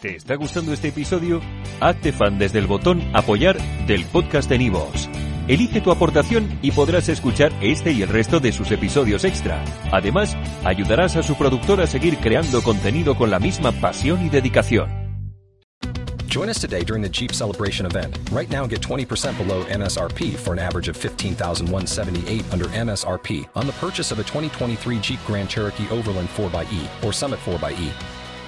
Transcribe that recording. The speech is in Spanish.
¿Te está gustando este episodio? Hazte fan desde el botón Apoyar del podcast de Nivos. Elige tu aportación y podrás escuchar este y el resto de sus episodios extra. Además, ayudarás a su productor a seguir creando contenido con la misma pasión y dedicación. Join us today during the Jeep Celebration event. Right now, get 20% below MSRP for an average of 15178 under MSRP on the purchase of a 2023 Jeep Grand Cherokee Overland 4xE or Summit 4xE.